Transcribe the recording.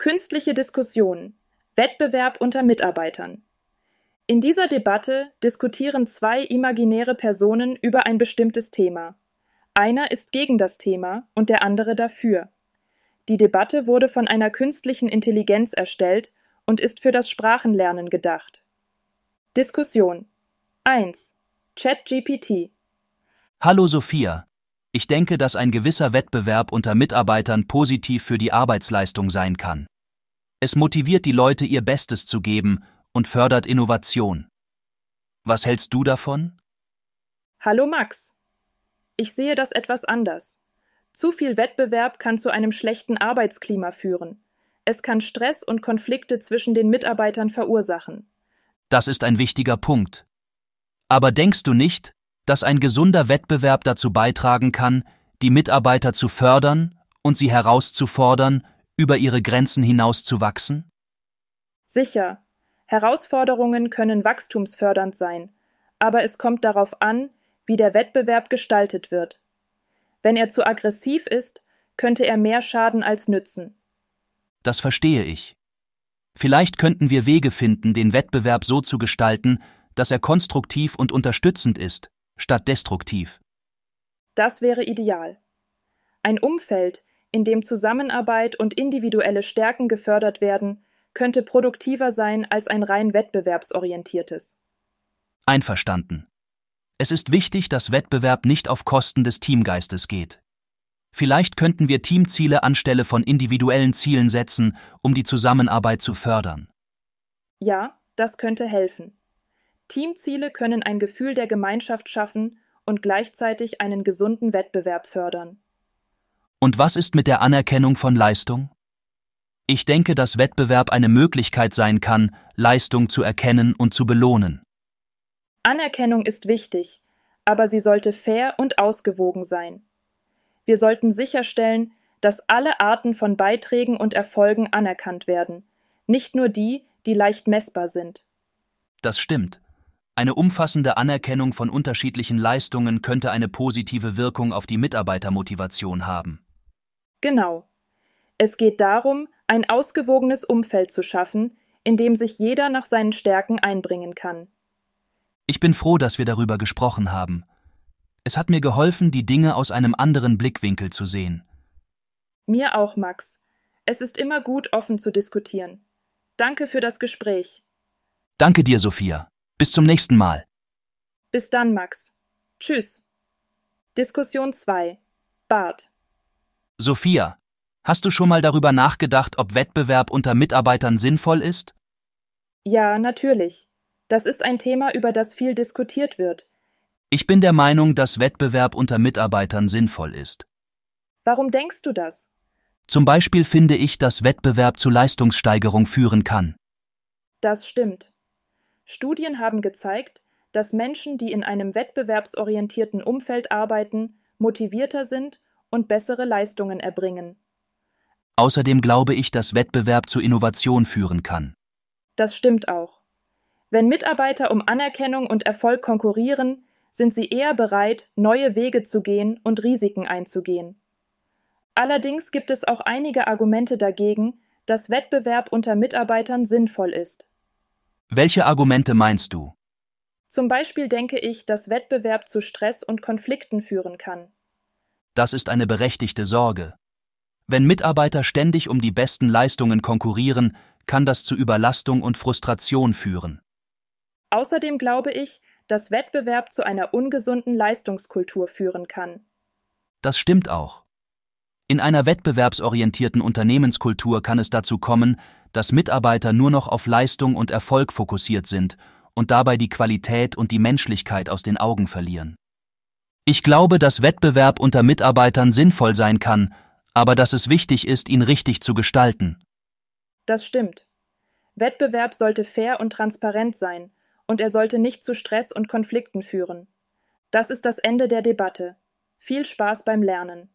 Künstliche Diskussion. Wettbewerb unter Mitarbeitern. In dieser Debatte diskutieren zwei imaginäre Personen über ein bestimmtes Thema. Einer ist gegen das Thema und der andere dafür. Die Debatte wurde von einer künstlichen Intelligenz erstellt und ist für das Sprachenlernen gedacht. Diskussion 1. ChatGPT Hallo Sophia. Ich denke, dass ein gewisser Wettbewerb unter Mitarbeitern positiv für die Arbeitsleistung sein kann. Es motiviert die Leute, ihr Bestes zu geben und fördert Innovation. Was hältst du davon? Hallo Max. Ich sehe das etwas anders. Zu viel Wettbewerb kann zu einem schlechten Arbeitsklima führen. Es kann Stress und Konflikte zwischen den Mitarbeitern verursachen. Das ist ein wichtiger Punkt. Aber denkst du nicht, dass ein gesunder Wettbewerb dazu beitragen kann, die Mitarbeiter zu fördern und sie herauszufordern, über ihre Grenzen hinaus zu wachsen? Sicher. Herausforderungen können wachstumsfördernd sein, aber es kommt darauf an, wie der Wettbewerb gestaltet wird. Wenn er zu aggressiv ist, könnte er mehr schaden als nützen. Das verstehe ich. Vielleicht könnten wir Wege finden, den Wettbewerb so zu gestalten, dass er konstruktiv und unterstützend ist, statt destruktiv. Das wäre ideal. Ein Umfeld, in dem Zusammenarbeit und individuelle Stärken gefördert werden, könnte produktiver sein als ein rein wettbewerbsorientiertes. Einverstanden. Es ist wichtig, dass Wettbewerb nicht auf Kosten des Teamgeistes geht. Vielleicht könnten wir Teamziele anstelle von individuellen Zielen setzen, um die Zusammenarbeit zu fördern. Ja, das könnte helfen. Teamziele können ein Gefühl der Gemeinschaft schaffen und gleichzeitig einen gesunden Wettbewerb fördern. Und was ist mit der Anerkennung von Leistung? Ich denke, dass Wettbewerb eine Möglichkeit sein kann, Leistung zu erkennen und zu belohnen. Anerkennung ist wichtig, aber sie sollte fair und ausgewogen sein. Wir sollten sicherstellen, dass alle Arten von Beiträgen und Erfolgen anerkannt werden, nicht nur die, die leicht messbar sind. Das stimmt. Eine umfassende Anerkennung von unterschiedlichen Leistungen könnte eine positive Wirkung auf die Mitarbeitermotivation haben. Genau. Es geht darum, ein ausgewogenes Umfeld zu schaffen, in dem sich jeder nach seinen Stärken einbringen kann. Ich bin froh, dass wir darüber gesprochen haben. Es hat mir geholfen, die Dinge aus einem anderen Blickwinkel zu sehen. Mir auch, Max. Es ist immer gut, offen zu diskutieren. Danke für das Gespräch. Danke dir, Sophia. Bis zum nächsten Mal. Bis dann, Max. Tschüss. Diskussion 2. Bart. Sophia, hast du schon mal darüber nachgedacht, ob Wettbewerb unter Mitarbeitern sinnvoll ist? Ja, natürlich. Das ist ein Thema, über das viel diskutiert wird. Ich bin der Meinung, dass Wettbewerb unter Mitarbeitern sinnvoll ist. Warum denkst du das? Zum Beispiel finde ich, dass Wettbewerb zu Leistungssteigerung führen kann. Das stimmt. Studien haben gezeigt, dass Menschen, die in einem wettbewerbsorientierten Umfeld arbeiten, motivierter sind und bessere Leistungen erbringen. Außerdem glaube ich, dass Wettbewerb zu Innovation führen kann. Das stimmt auch. Wenn Mitarbeiter um Anerkennung und Erfolg konkurrieren, sind sie eher bereit, neue Wege zu gehen und Risiken einzugehen. Allerdings gibt es auch einige Argumente dagegen, dass Wettbewerb unter Mitarbeitern sinnvoll ist. Welche Argumente meinst du? Zum Beispiel denke ich, dass Wettbewerb zu Stress und Konflikten führen kann. Das ist eine berechtigte Sorge. Wenn Mitarbeiter ständig um die besten Leistungen konkurrieren, kann das zu Überlastung und Frustration führen. Außerdem glaube ich, dass Wettbewerb zu einer ungesunden Leistungskultur führen kann. Das stimmt auch. In einer wettbewerbsorientierten Unternehmenskultur kann es dazu kommen, dass Mitarbeiter nur noch auf Leistung und Erfolg fokussiert sind und dabei die Qualität und die Menschlichkeit aus den Augen verlieren. Ich glaube, dass Wettbewerb unter Mitarbeitern sinnvoll sein kann, aber dass es wichtig ist, ihn richtig zu gestalten. Das stimmt. Wettbewerb sollte fair und transparent sein und er sollte nicht zu Stress und Konflikten führen. Das ist das Ende der Debatte. Viel Spaß beim Lernen.